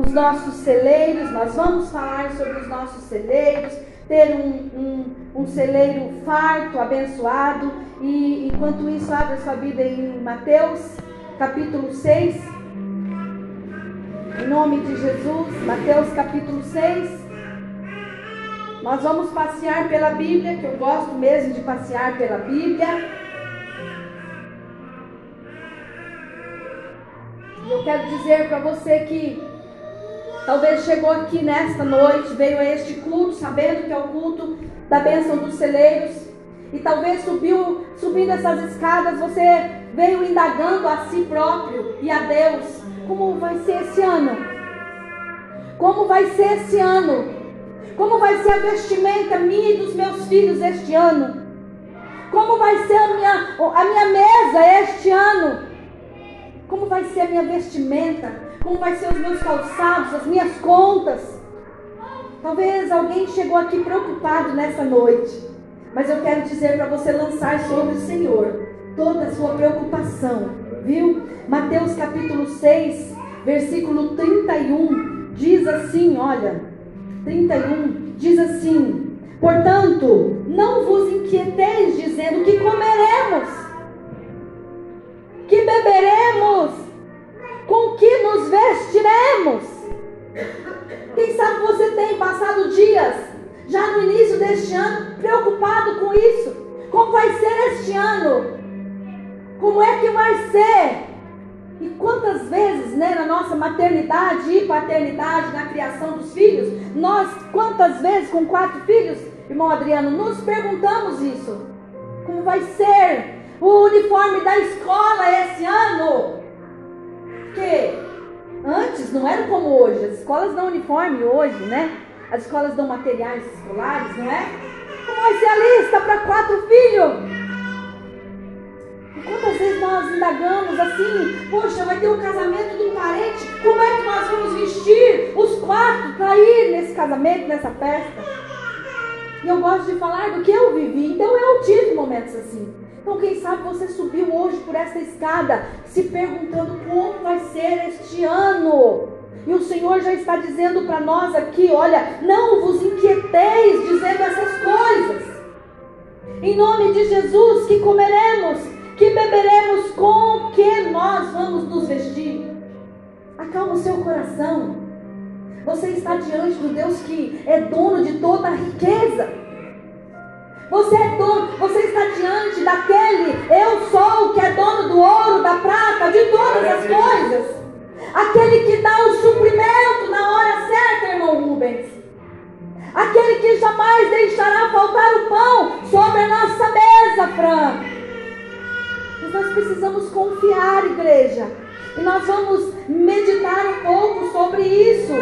os nossos celeiros, nós vamos falar sobre os nossos celeiros, ter um, um, um celeiro farto, abençoado. E enquanto isso, abre a sua Bíblia em Mateus, capítulo 6. Em nome de Jesus, Mateus capítulo 6. Nós vamos passear pela Bíblia, que eu gosto mesmo de passear pela Bíblia. Eu quero dizer para você que talvez chegou aqui nesta noite, veio a este culto, sabendo que é o culto da bênção dos celeiros, e talvez subiu, subindo essas escadas, você veio indagando a si próprio e a Deus, como vai ser esse ano? Como vai ser esse ano? Como vai ser a vestimenta minha e dos meus filhos este ano? Como vai ser a minha, a minha mesa este ano? Como vai ser a minha vestimenta? Como vai ser os meus calçados, as minhas contas? Talvez alguém chegou aqui preocupado nessa noite. Mas eu quero dizer para você lançar sobre o Senhor toda a sua preocupação, viu? Mateus capítulo 6, versículo 31 diz assim, olha, 31 diz assim: Portanto, não vos inquieteis dizendo que comeremos, que beberemos, nos vestiremos. Quem sabe você tem passado dias, já no início deste ano, preocupado com isso. Como vai ser este ano? Como é que vai ser? E quantas vezes, né, na nossa maternidade e paternidade, na criação dos filhos, nós, quantas vezes com quatro filhos, irmão Adriano, nos perguntamos isso? Como vai ser o uniforme da escola esse ano? Que antes não era como hoje, as escolas dão uniforme hoje, né? As escolas dão materiais escolares, não é? Como vai ser a lista para quatro filhos? Quantas vezes nós indagamos assim, poxa, vai ter o um casamento de um parente, como é que nós vamos vestir os quatro para ir nesse casamento, nessa festa? E eu gosto de falar do que eu vivi, então eu tive momentos assim. Então, quem sabe você subiu hoje por essa escada, se perguntando como vai ser este ano. E o Senhor já está dizendo para nós aqui: olha, não vos inquieteis dizendo essas coisas. Em nome de Jesus, que comeremos, que beberemos, com que nós vamos nos vestir. Acalma o seu coração. Você está diante do Deus que é dono de toda a riqueza. Você é dono, você está diante daquele eu sou que é dono do ouro, da prata, de todas as coisas. Aquele que dá o suprimento na hora certa, irmão Rubens. Aquele que jamais deixará faltar o pão sobre a nossa mesa, Fran. Mas nós precisamos confiar, igreja. E nós vamos meditar um pouco sobre isso.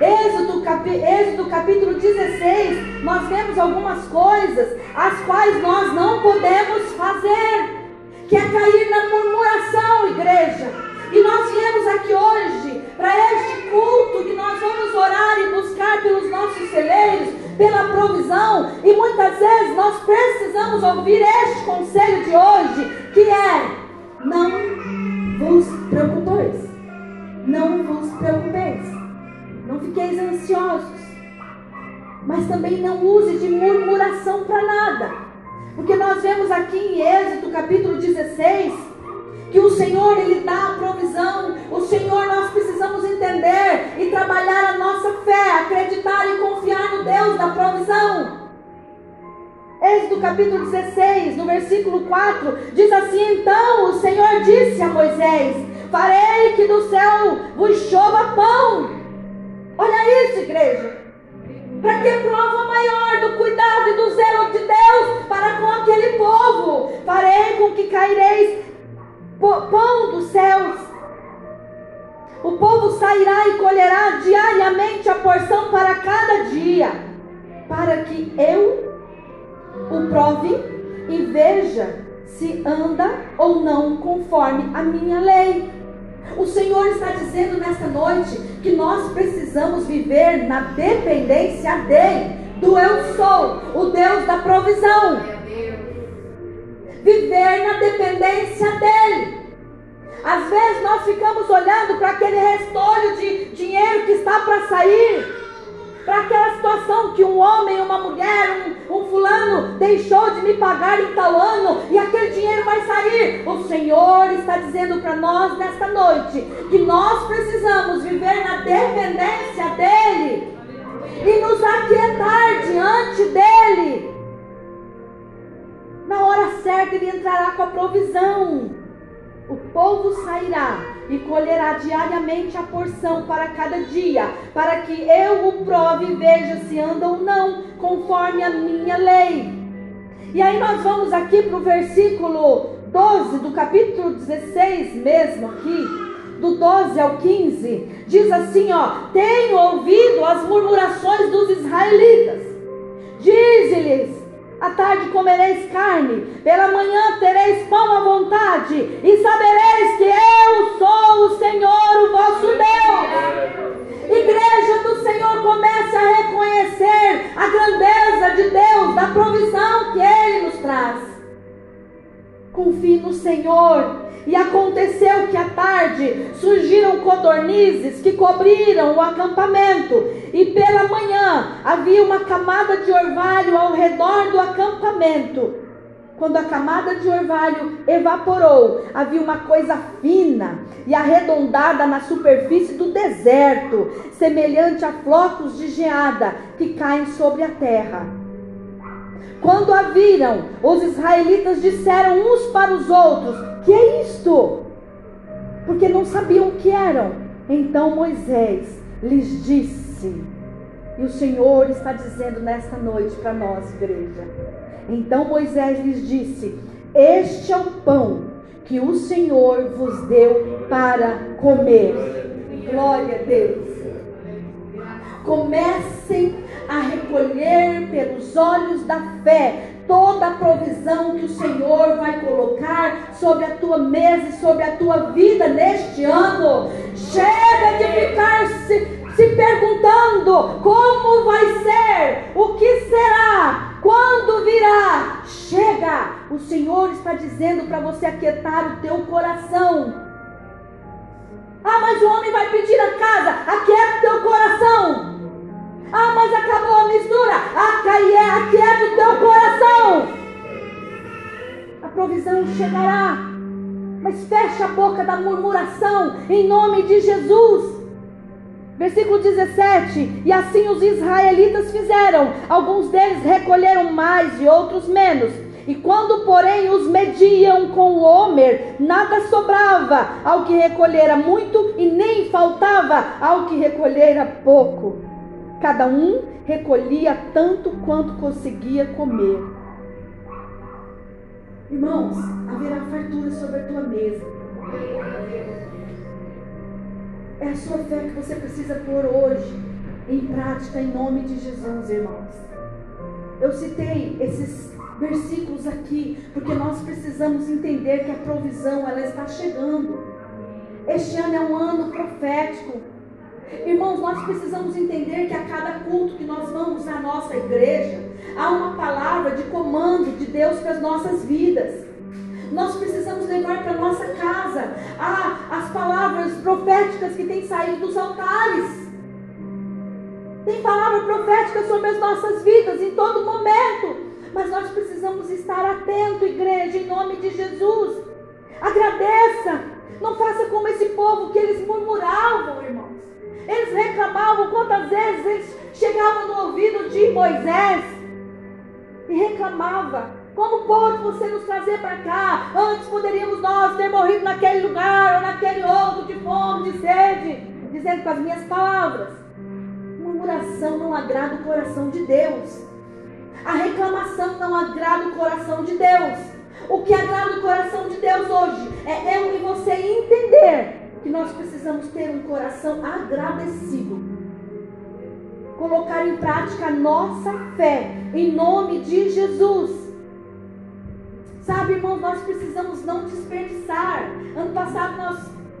Êxodo, capi, Êxodo capítulo 16, nós vemos algumas coisas as quais nós não podemos fazer, que é cair na murmuração, igreja. E nós viemos aqui hoje para este culto que nós vamos orar e buscar pelos nossos celeiros, pela provisão. E muitas vezes nós precisamos ouvir este conselho de hoje, que é: não vos preocupeis. Não vos preocupeis. Fiqueis ansiosos. Mas também não use de murmuração para nada. Porque nós vemos aqui em Êxodo capítulo 16 que o Senhor ele dá a provisão. O Senhor nós precisamos entender e trabalhar a nossa fé, acreditar e confiar no Deus da provisão. Êxodo capítulo 16, no versículo 4, diz assim: Então o Senhor disse a Moisés: Farei que do céu vos chova pão. Olha isso, igreja. Para que prova maior do cuidado e do zelo de Deus para com aquele povo? Farei com que caireis pão dos céus. O povo sairá e colherá diariamente a porção para cada dia, para que eu o prove e veja se anda ou não conforme a minha lei. O Senhor está dizendo nesta noite que nós precisamos viver na dependência dele, do eu sou, o Deus da provisão. Viver na dependência dele. Às vezes nós ficamos olhando para aquele restolho de dinheiro sair para aquela situação que um homem, uma mulher, um, um, fulano deixou de me pagar em tal ano e aquele dinheiro vai sair. O Senhor está dizendo para nós nesta noite que nós precisamos viver na dependência dEle e nos aquietar diante dEle. Na hora certa ele entrará com a provisão. O povo sairá e colherá diariamente a porção para cada dia, para que eu o prove e veja se anda ou não, conforme a minha lei. E aí nós vamos aqui para o versículo 12 do capítulo 16 mesmo aqui, do 12 ao 15, diz assim, ó: Tenho ouvido as murmurações dos israelitas. Diz-lhes: à tarde comereis carne, pela manhã tereis pão à vontade, e sabereis que eu sou o Senhor, o vosso Deus. Igreja do Senhor, comece a reconhecer a grandeza de Deus, da provisão que Ele nos traz. Confie no Senhor e aconteceu que à tarde surgiram codornizes que cobriram o acampamento, e pela manhã havia uma camada de orvalho ao redor do acampamento. Quando a camada de orvalho evaporou, havia uma coisa fina e arredondada na superfície do deserto, semelhante a flocos de geada que caem sobre a terra. Quando a viram, os israelitas disseram uns para os outros: Que é isto? Porque não sabiam o que eram. Então Moisés lhes disse, e o Senhor está dizendo nesta noite para nós, igreja. Então Moisés lhes disse: Este é o pão que o Senhor vos deu para comer. Glória a Deus. Comecem a recolher pelos olhos da fé toda a provisão que o Senhor vai colocar sobre a tua mesa e sobre a tua vida neste ano. Chega de ficar se, se perguntando como vai ser, o que será, quando virá. Chega, o Senhor está dizendo para você aquietar o teu coração. Ah, mas o homem vai pedir a casa, aquieta o teu coração. Ah, mas acabou a mistura. Aquieta o teu coração. A provisão chegará. Mas fecha a boca da murmuração em nome de Jesus. Versículo 17: E assim os israelitas fizeram. Alguns deles recolheram mais e outros menos. E quando, porém, os mediam com o homer, nada sobrava ao que recolhera muito, e nem faltava ao que recolhera pouco. Cada um recolhia tanto quanto conseguia comer. Irmãos, haverá fartura sobre a tua mesa. É a sua fé que você precisa pôr hoje em prática em nome de Jesus, irmãos. Eu citei esses versículos aqui porque nós precisamos entender que a provisão ela está chegando. Este ano é um ano profético. Irmãos, nós precisamos entender que a cada culto que nós vamos na nossa igreja, há uma palavra de comando de Deus para as nossas vidas. Nós precisamos levar para nossa casa as palavras proféticas que têm saído dos altares. Tem palavra profética sobre as nossas vidas em todo momento. Mas nós precisamos estar atento, igreja, em nome de Jesus. Agradeça. Não faça como esse povo que eles murmuravam, irmãos. Eles reclamavam quantas vezes eles chegavam no ouvido de Moisés e reclamava. Como pode você nos trazer para cá? Antes poderíamos nós ter morrido naquele lugar ou naquele outro de fome, de sede, dizendo com as minhas palavras. Murmuração não agrada o coração de Deus. A reclamação não agrada o coração de Deus. O que agrada o coração de Deus hoje é eu e você entender que nós precisamos ter um coração agradecido. Colocar em prática a nossa fé, em nome de Jesus. Sabe, irmãos, nós precisamos não desperdiçar. Ano passado nós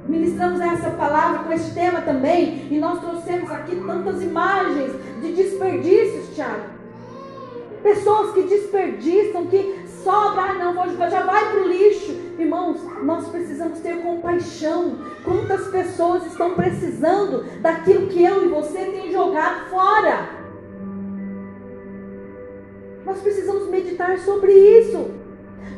ministramos essa palavra com este tema também, e nós trouxemos aqui tantas imagens de desperdícios, Tiago. Pessoas que desperdiçam, que sobra, ah, não, já vai para o lixo. Irmãos, nós precisamos ter compaixão. Quantas pessoas estão precisando daquilo que eu e você tem jogado fora? Nós precisamos meditar sobre isso.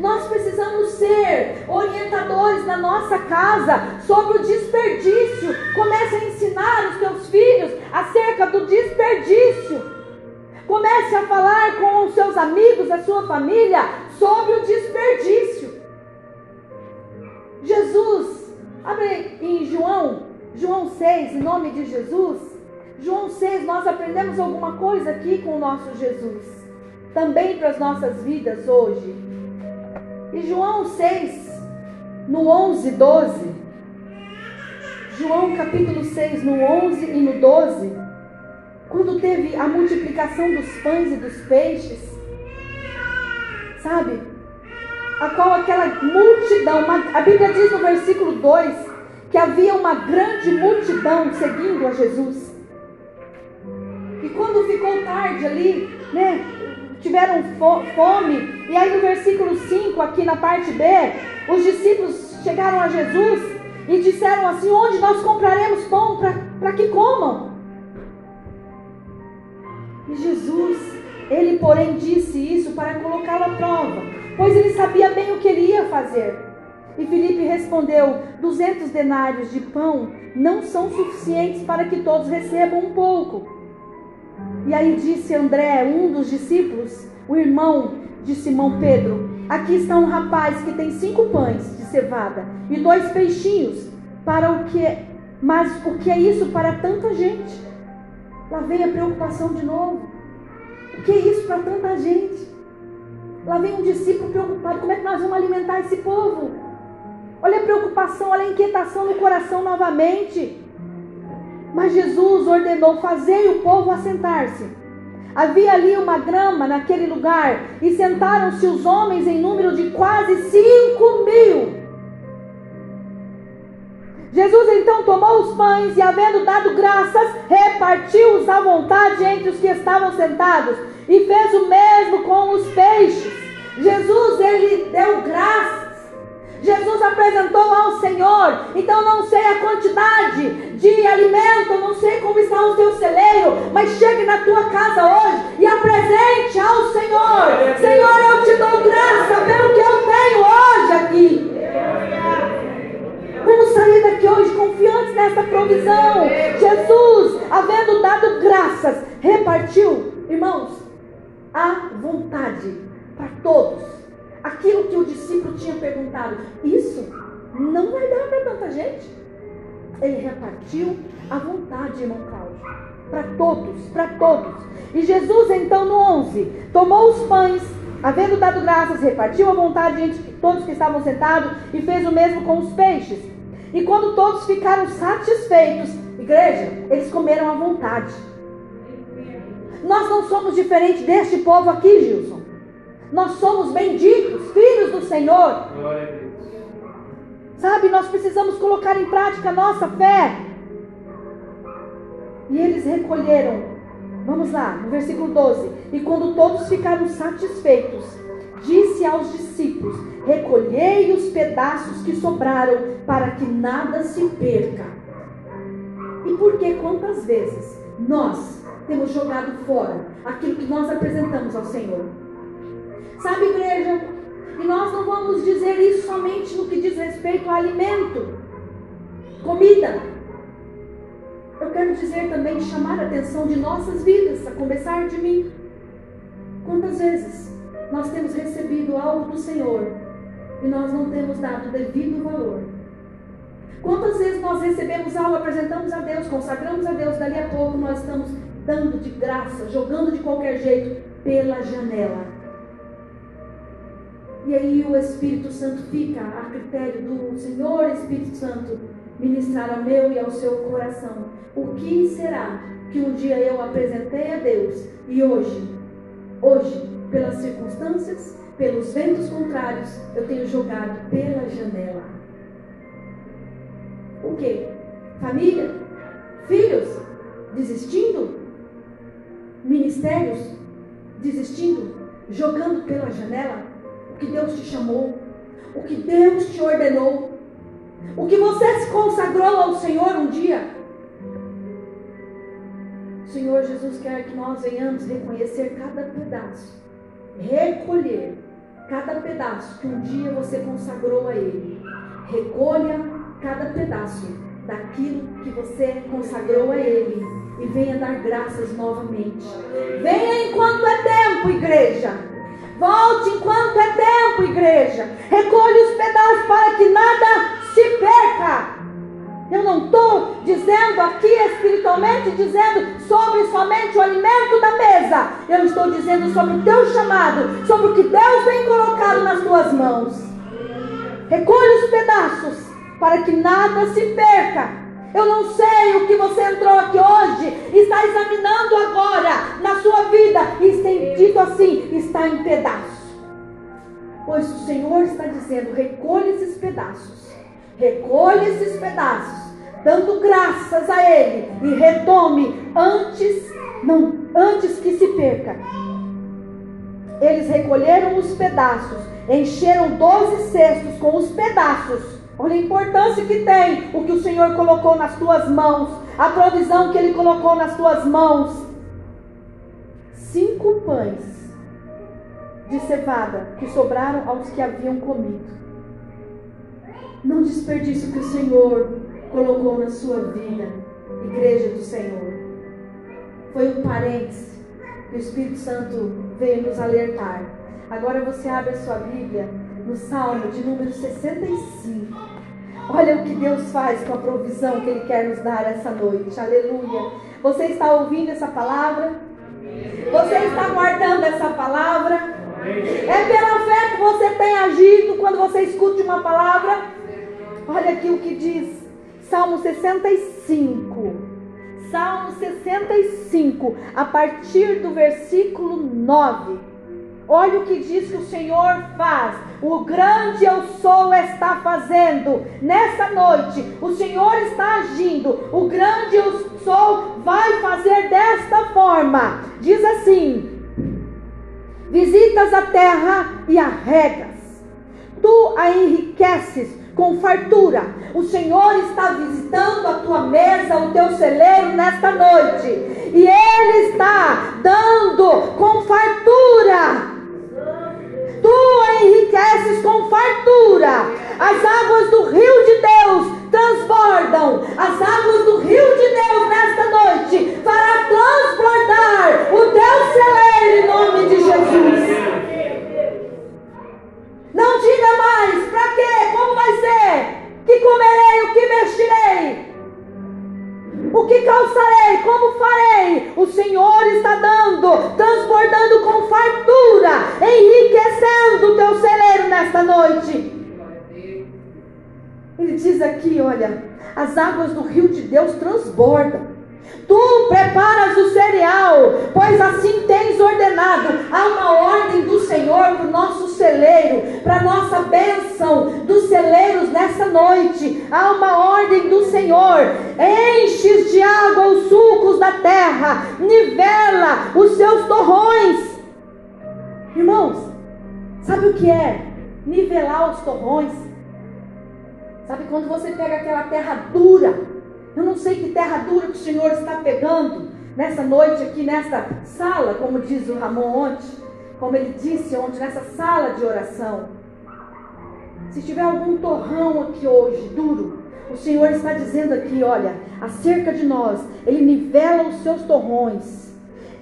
Nós precisamos ser orientadores na nossa casa sobre o desperdício. Comece a ensinar os teus filhos acerca do desperdício. Comece a falar com os seus amigos, a sua família, sobre o desperdício. Jesus, abre em João, João 6, em nome de Jesus. João 6, nós aprendemos alguma coisa aqui com o nosso Jesus, também para as nossas vidas hoje. E João 6, no 11, 12. João capítulo 6, no 11 e no 12 quando teve a multiplicação dos pães e dos peixes, sabe? A qual aquela multidão, uma, a Bíblia diz no versículo 2 que havia uma grande multidão seguindo a Jesus. E quando ficou tarde ali, né, tiveram fome, e aí no versículo 5, aqui na parte B, os discípulos chegaram a Jesus e disseram assim: Onde nós compraremos pão para que comam? E Jesus, ele porém disse isso para colocá-lo à prova, pois ele sabia bem o que ele ia fazer. E Filipe respondeu: Duzentos denários de pão não são suficientes para que todos recebam um pouco. E aí disse André, um dos discípulos, o irmão de Simão Pedro: Aqui está um rapaz que tem cinco pães de cevada e dois peixinhos. Para o que? Mas o que é isso para tanta gente? Lá vem a preocupação de novo. O que é isso para tanta gente? Lá vem um discípulo preocupado: como é que nós vamos alimentar esse povo? Olha a preocupação, olha a inquietação no coração novamente. Mas Jesus ordenou: fazer o povo assentar-se. Havia ali uma grama naquele lugar, e sentaram-se os homens em número de quase cinco mil. Jesus então tomou os pães e, havendo dado graças, repartiu-os à vontade entre os que estavam sentados e fez o mesmo com os peixes. Jesus, ele deu graças. Jesus apresentou ao Senhor. Então não sei a quantidade de alimento, não sei como está o teu celeiro, mas chegue na tua casa hoje e apresente ao Senhor. Senhor, eu te dou graça pelo que eu tenho hoje aqui. Vamos sair daqui hoje confiantes nessa provisão. Jesus, havendo dado graças, repartiu, irmãos, à vontade para todos. Aquilo que o discípulo tinha perguntado, isso não vai dar para tanta gente. Ele repartiu à vontade, irmão Cláudio, para todos, para todos. E Jesus, então, no 11, tomou os pães, havendo dado graças, repartiu à vontade entre todos que estavam sentados e fez o mesmo com os peixes. E quando todos ficaram satisfeitos, igreja, eles comeram à vontade. Nós não somos diferentes deste povo aqui, Gilson. Nós somos benditos, filhos do Senhor. Sabe, nós precisamos colocar em prática a nossa fé. E eles recolheram. Vamos lá, no versículo 12. E quando todos ficaram satisfeitos, disse aos discípulos: Recolhei os pedaços que sobraram, para que nada se perca. E por que quantas vezes nós temos jogado fora aquilo que nós apresentamos ao Senhor? Sabe, igreja? E nós não vamos dizer isso somente no que diz respeito ao alimento, comida. Eu quero dizer também chamar a atenção de nossas vidas, a começar de mim. Quantas vezes nós temos recebido algo do Senhor e nós não temos dado devido valor. Quantas vezes nós recebemos algo, apresentamos a Deus, consagramos a Deus, dali a pouco nós estamos dando de graça, jogando de qualquer jeito pela janela. E aí o Espírito Santo fica a critério do Senhor Espírito Santo ministrar ao meu e ao seu coração. O que será que um dia eu apresentei a Deus e hoje, hoje pelas circunstâncias, pelos ventos contrários, eu tenho jogado pela janela. O que? Família? Filhos? Desistindo? Ministérios? Desistindo? Jogando pela janela? o que Deus te chamou, o que Deus te ordenou, o que você se consagrou ao Senhor um dia. O Senhor Jesus quer que nós venhamos reconhecer cada pedaço, recolher cada pedaço que um dia você consagrou a Ele. Recolha cada pedaço daquilo que você consagrou a Ele e venha dar graças novamente. Venha enquanto é tempo, igreja. Volte enquanto é tempo, igreja. Recolha os pedaços para que nada se perca. Eu não estou dizendo aqui espiritualmente, dizendo sobre somente o alimento da mesa. Eu estou dizendo sobre o teu chamado, sobre o que Deus tem colocado nas tuas mãos. Recolhe os pedaços para que nada se perca. Eu não sei o que você entrou aqui hoje, está examinando agora na sua vida e tem dito assim: está em pedaços. Pois o Senhor está dizendo: recolhe esses pedaços recolha esses pedaços, dando graças a Ele e retome antes, não, antes que se perca. Eles recolheram os pedaços, encheram doze cestos com os pedaços. Olha a importância que tem o que o Senhor colocou nas tuas mãos, a provisão que Ele colocou nas tuas mãos. Cinco pães de cevada que sobraram aos que haviam comido. Não desperdice o que o Senhor colocou na sua vida, igreja do Senhor. Foi um parêntese que o Espírito Santo veio nos alertar. Agora você abre a sua Bíblia no Salmo de número 65. Olha o que Deus faz com a provisão que Ele quer nos dar essa noite. Aleluia. Você está ouvindo essa palavra? Você está guardando essa palavra? É pela fé que você tem agido quando você escuta uma palavra? Olha aqui o que diz Salmo 65. Salmo 65, a partir do versículo 9. Olha o que diz que o Senhor faz. O grande eu sou está fazendo. Nessa noite, o Senhor está agindo. O grande eu sou vai fazer desta forma. Diz assim: Visitas a terra e a regas. Tu a enriqueces com fartura. O Senhor está visitando a tua mesa, o teu celeiro nesta noite. E Ele está dando com fartura. Tu enriqueces com fartura. As águas do rio de Deus transbordam. As águas do rio de Deus nesta noite para transbordar o teu celeiro em nome de Jesus. Não diga mais, para quê? Como vai ser? Que comerei, o que vestirei? O que calçarei? Como farei? O Senhor está dando, transbordando com fartura, enriquecendo o teu celeiro nesta noite. Ele diz aqui: olha, as águas do rio de Deus transbordam. Tu preparas o cereal, pois assim tens ordenado. Há uma ordem do Senhor para o nosso celeiro, para a nossa bênção dos celeiros nessa noite. Há uma ordem do Senhor. Enches de água os sulcos da terra, nivela os seus torrões. Irmãos, sabe o que é nivelar os torrões? Sabe quando você pega aquela terra dura? Eu não sei que terra dura que o Senhor está pegando nessa noite aqui, nessa sala, como diz o Ramon ontem, como ele disse ontem, nessa sala de oração. Se tiver algum torrão aqui hoje, duro, o Senhor está dizendo aqui, olha, acerca de nós, Ele nivela os seus torrões,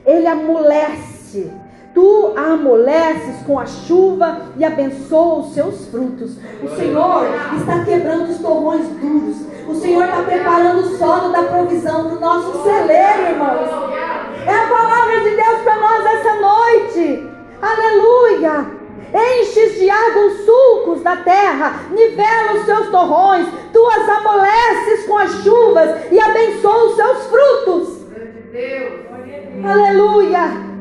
Ele amolece, Tu a amoleces com a chuva e abençoa os seus frutos. O Senhor está quebrando os torrões duros. O Senhor está preparando o solo da provisão para o nosso celeiro, irmãos. É a palavra de Deus para nós essa noite. Aleluia. Enches de água os sulcos da terra, nivela os seus torrões, tu as amoleces com as chuvas e abençoa os seus frutos. Aleluia.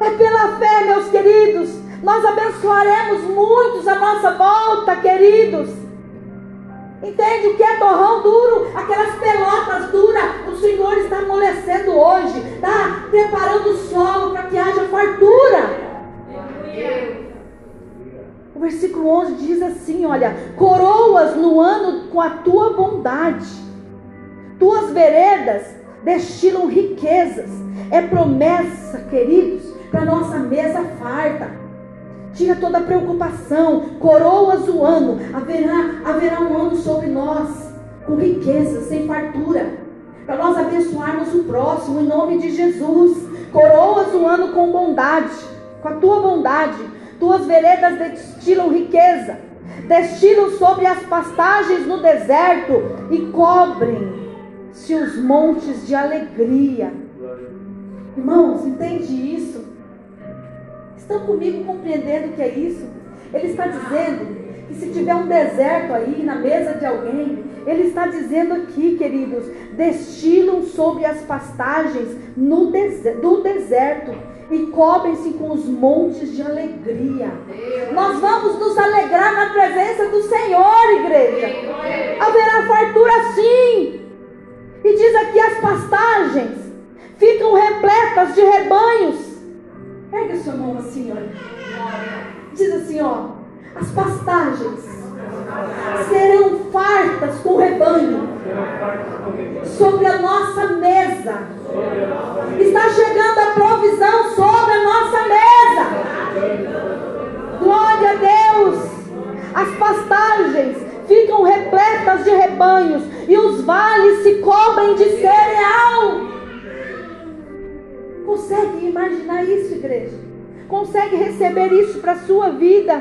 É pela fé, meus queridos. Nós abençoaremos muitos à nossa volta, queridos. Entende o que é torrão duro? Aquelas pelotas duras. O Senhor está amolecendo hoje. Está preparando o solo para que haja fartura. versículo 11 diz assim: Olha, coroas no ano com a tua bondade, tuas veredas destilam riquezas, é promessa, queridos, para nossa mesa farta. Tira toda a preocupação, coroas o ano, haverá, haverá um ano sobre nós, com riqueza, sem fartura, para nós abençoarmos o próximo, em nome de Jesus. Coroas o ano com bondade, com a tua bondade, tuas veredas destilam riqueza, destilam sobre as pastagens no deserto e cobrem-se os montes de alegria. Irmãos, entende isso? Estão comigo compreendendo o que é isso? Ele está dizendo que se tiver um deserto aí na mesa de alguém, ele está dizendo aqui, queridos, destilam sobre as pastagens no do deserto e cobrem-se com os montes de alegria. Nós vamos nos alegrar na presença do Senhor, igreja. Haverá fartura sim. E diz aqui as pastagens ficam repletas de rebanhos. Pega sua mão assim, olha. Diz assim, ó. As pastagens serão fartas com rebanho sobre a nossa mesa. Está chegando a provisão sobre a nossa mesa. Glória a Deus. As pastagens ficam repletas de rebanhos e os vales se cobrem de cereal. Consegue imaginar isso, igreja? Consegue receber isso para a sua vida?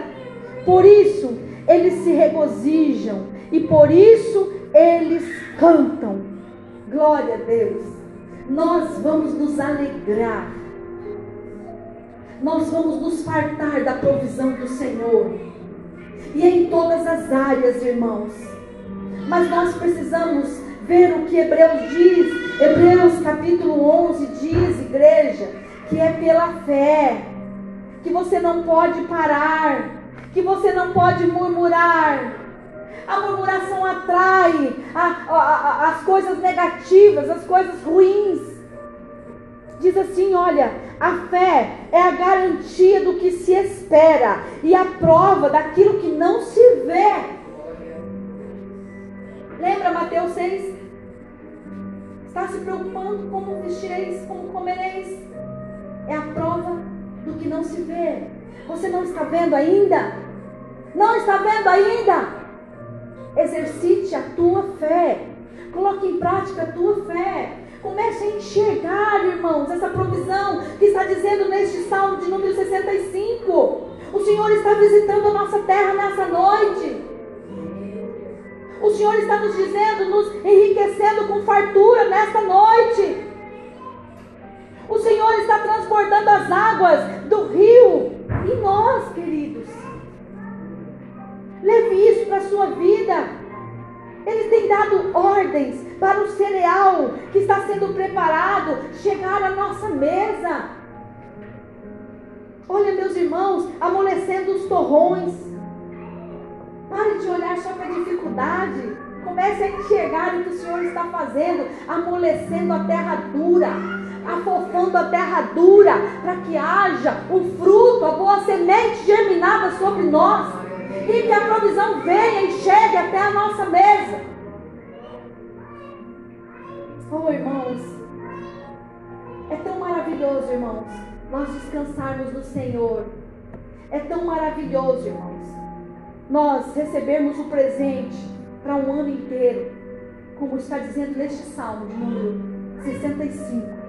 Por isso, eles se regozijam e por isso eles cantam. Glória a Deus. Nós vamos nos alegrar. Nós vamos nos fartar da provisão do Senhor. E em todas as áreas, irmãos. Mas nós precisamos ver o que Hebreus diz. Hebreus capítulo 11 diz, igreja, que é pela fé que você não pode parar que você não pode murmurar. A murmuração atrai a, a, a, as coisas negativas, as coisas ruins. Diz assim: olha, a fé é a garantia do que se espera e a prova daquilo que não se vê. Lembra Mateus 6? Está se preocupando como vestireis, como comereis. É a prova do que não se vê. Você não está vendo ainda? Não está vendo ainda? Exercite a tua fé. Coloque em prática a tua fé. Comece a enxergar, irmãos, essa provisão que está dizendo neste salmo de número 65. O Senhor está visitando a nossa terra nessa noite. O Senhor está nos dizendo, nos enriquecendo com fartura nesta noite. O Senhor está transbordando as águas do rio em nós, queridos. Leve isso para a sua vida. Ele tem dado ordens para o cereal que está sendo preparado chegar à nossa mesa. Olha, meus irmãos, amolecendo os torrões. Pare de olhar só para a dificuldade. Comece a enxergar o que o Senhor está fazendo, amolecendo a terra dura, afofando a terra dura, para que haja o fruto, a boa semente germinada sobre nós e que a provisão venha e chegue até a nossa mesa. Oh, irmãos, é tão maravilhoso, irmãos, nós descansarmos no Senhor. É tão maravilhoso, irmãos, nós recebermos o presente para um ano inteiro, como está dizendo neste salmo de número 65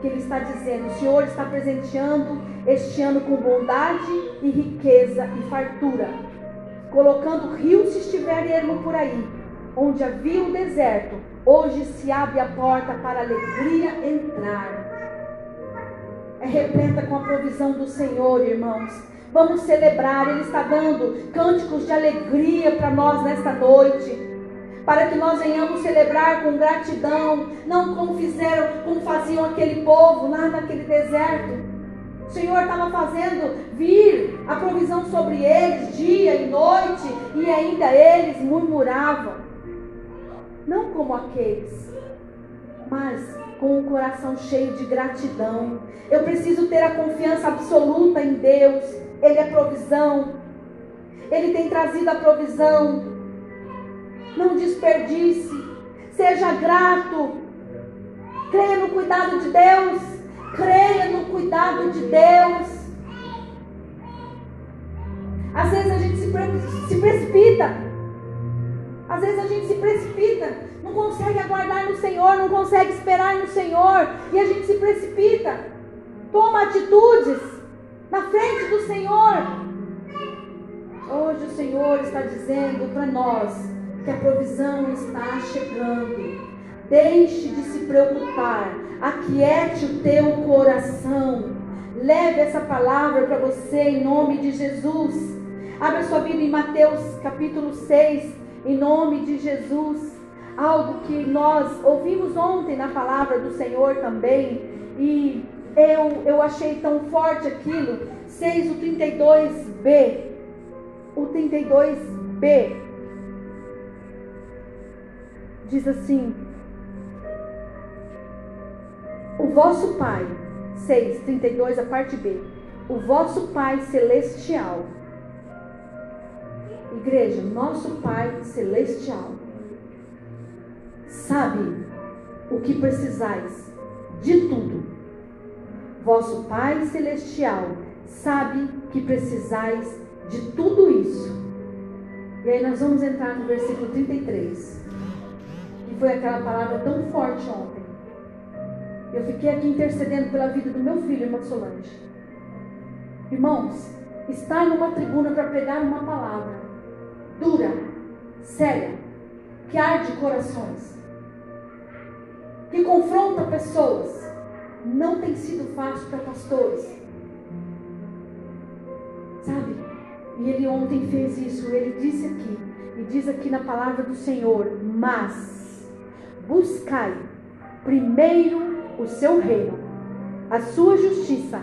que ele está dizendo: o Senhor está presenteando este ano com bondade e riqueza e fartura colocando rio se estiver ermo por aí, onde havia um deserto, hoje se abre a porta para a alegria entrar. É repleta com a provisão do Senhor, irmãos. Vamos celebrar, Ele está dando cânticos de alegria para nós nesta noite. Para que nós venhamos celebrar com gratidão, não como fizeram, como faziam aquele povo lá naquele deserto o Senhor estava fazendo vir a provisão sobre eles, dia e noite, e ainda eles murmuravam. Não como aqueles, mas com o coração cheio de gratidão. Eu preciso ter a confiança absoluta em Deus. Ele é provisão. Ele tem trazido a provisão. Não desperdice. Seja grato. Creia no cuidado de Deus. Creia no cuidado de Deus. Às vezes a gente se, pre se precipita. Às vezes a gente se precipita. Não consegue aguardar no Senhor. Não consegue esperar no Senhor. E a gente se precipita. Toma atitudes na frente do Senhor. Hoje o Senhor está dizendo para nós que a provisão está chegando. Deixe de se preocupar. Aquiete o teu coração. Leve essa palavra para você em nome de Jesus. Abra sua Bíblia em Mateus capítulo 6, em nome de Jesus. Algo que nós ouvimos ontem na palavra do Senhor também. E eu, eu achei tão forte aquilo. 6, o 32b o 32b diz assim: O vosso Pai, 6, 32, a parte B. O vosso Pai celestial. Igreja, nosso Pai celestial sabe o que precisais de tudo. Vosso Pai celestial sabe que precisais de tudo isso. E aí nós vamos entrar no versículo 33, que foi aquela palavra tão forte ontem. Eu fiquei aqui intercedendo pela vida do meu filho, irmã Solange. Irmãos, estar numa tribuna para pregar uma palavra dura, séria, que arde corações, que confronta pessoas, não tem sido fácil para pastores. Sabe? E ele ontem fez isso, ele disse aqui, e diz aqui na palavra do Senhor: Mas buscai primeiro o seu reino, a sua justiça,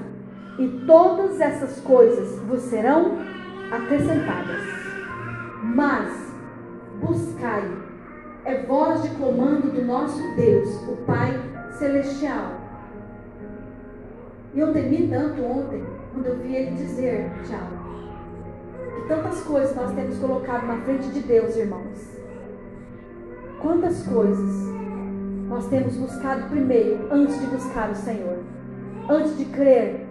e todas essas coisas vos serão acrescentadas. Mas buscai, é voz de comando do nosso Deus, o Pai Celestial. E eu temi tanto ontem, quando eu vi ele dizer, Tiago, Tantas coisas nós temos colocado na frente de Deus, irmãos. Quantas coisas nós temos buscado primeiro, antes de buscar o Senhor, antes de crer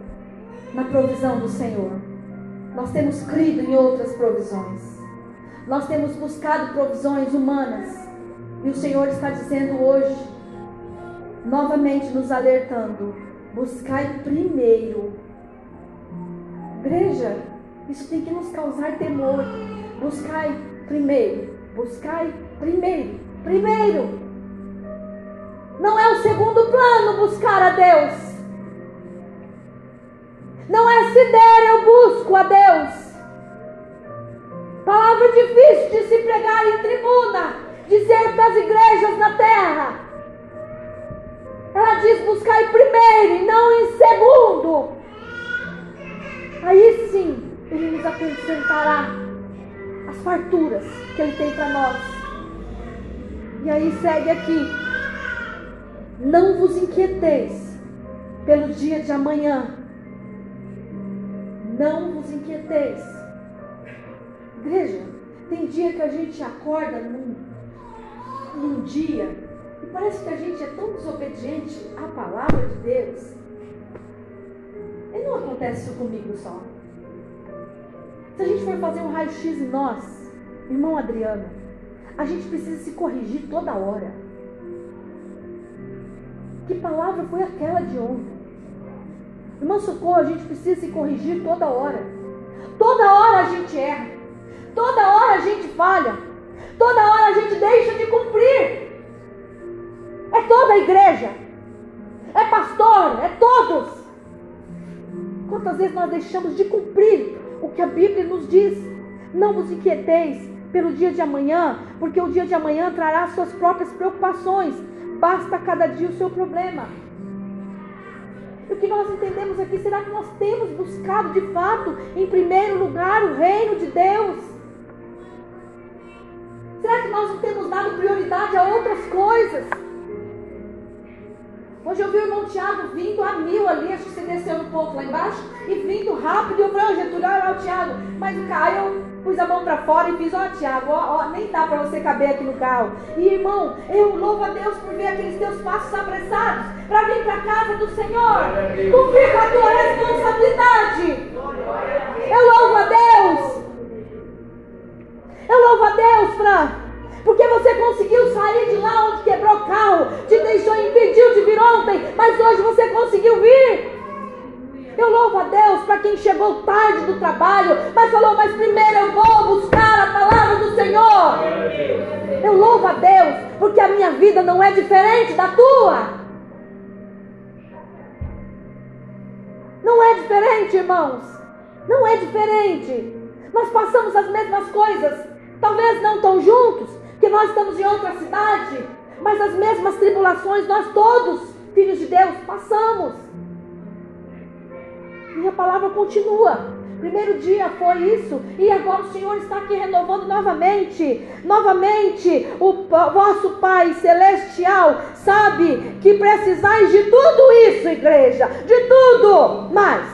na provisão do Senhor. Nós temos crido em outras provisões. Nós temos buscado provisões humanas. E o Senhor está dizendo hoje, novamente nos alertando: buscai primeiro. Igreja, isso tem que nos causar temor. Buscai primeiro. Buscai primeiro. Primeiro. Não é o segundo plano buscar a Deus. Não é se der, eu busco a Deus. Palavra difícil de se pregar em tribuna, dizer para as igrejas na terra. Diz: buscai primeiro e não em segundo. Aí sim, ele nos acrescentará as farturas que Ele tem para nós. E aí segue aqui. Não vos inquieteis pelo dia de amanhã. Não vos inquieteis. Igreja, tem dia que a gente acorda num, num dia parece que a gente é tão desobediente à palavra de Deus. E não acontece isso comigo só. Se a gente for fazer um raio-x em nós, irmão Adriano, a gente precisa se corrigir toda hora. Que palavra foi aquela de ontem? Irmão Socorro, a gente precisa se corrigir toda hora. Toda hora a gente erra. Toda hora a gente falha. Toda hora a gente deixa de cumprir. Toda a igreja. É pastor. É todos. Quantas vezes nós deixamos de cumprir o que a Bíblia nos diz. Não vos inquieteis pelo dia de amanhã, porque o dia de amanhã trará suas próprias preocupações. Basta cada dia o seu problema. E o que nós entendemos aqui, será que nós temos buscado de fato, em primeiro lugar, o reino de Deus? Será que nós não temos dado prioridade a outras coisas? Hoje eu vi o irmão Tiago vindo a mil ali, acho que você desceu um pouco lá embaixo, e vindo rápido, eu falei, ô Getúlio, olha lá o Tiago. Mas o eu pus a mão para fora e fiz, ó Tiago, ó, ó, nem dá para você caber aqui no carro. E irmão, eu louvo a Deus por ver aqueles teus passos apressados, para vir para casa do Senhor, cumprir com a tua responsabilidade. Eu louvo a Deus. Eu louvo a Deus, Fran. Porque você conseguiu sair de lá onde quebrou o carro, te deixou, impediu de vir ontem, mas hoje você conseguiu vir. Eu louvo a Deus para quem chegou tarde do trabalho, mas falou: Mas primeiro eu vou buscar a palavra do Senhor. Eu louvo a Deus porque a minha vida não é diferente da tua. Não é diferente, irmãos. Não é diferente. Nós passamos as mesmas coisas, talvez não tão juntos, que nós estamos em outra cidade, mas as mesmas tribulações nós todos, filhos de Deus, passamos. E a palavra continua. Primeiro dia foi isso, e agora o Senhor está aqui renovando novamente. Novamente, o vosso Pai Celestial sabe que precisais de tudo isso, igreja, de tudo. Mas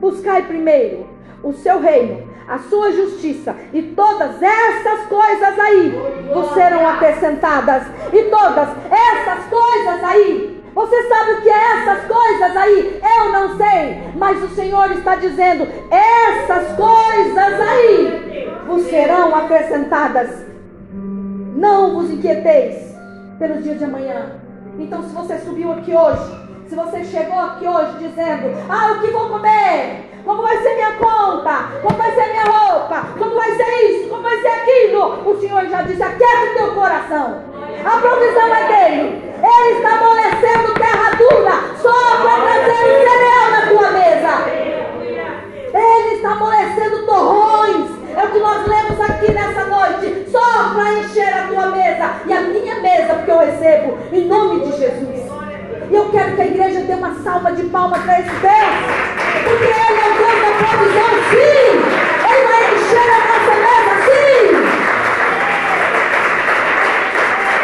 buscai primeiro o seu reino a sua justiça, e todas essas coisas aí vos serão acrescentadas. E todas essas coisas aí, você sabe o que é essas coisas aí? Eu não sei, mas o Senhor está dizendo: essas coisas aí vos serão acrescentadas. Não vos inquieteis pelo dia de amanhã. Então, se você subiu aqui hoje, se você chegou aqui hoje dizendo: Ah, o que vou comer? Como vai ser minha conta? Como vai ser minha roupa? Como vai ser isso? Como vai ser aquilo? O Senhor já disse: aquieta o teu coração. A provisão é dele. Ele está amolecendo terra dura só para trazer o cereal na tua mesa. Ele está amolecendo torrões. É o que nós lemos aqui nessa noite. Só para encher a tua mesa. E a minha mesa, porque eu recebo em nome de Jesus. E eu quero que a igreja dê uma salva de palmas para esse Deus. Porque Ele é o Deus da provisão, sim. Ele vai encher a nossa mesa, sim.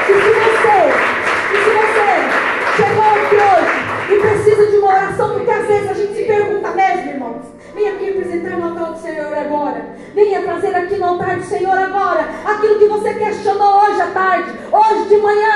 E se você, e se você chegou aqui hoje e precisa de uma oração, porque às vezes a gente se pergunta mesmo, irmãos. Venha aqui apresentar no altar do Senhor agora. Venha trazer aqui no altar do Senhor agora aquilo que você questionou hoje à tarde, hoje de manhã.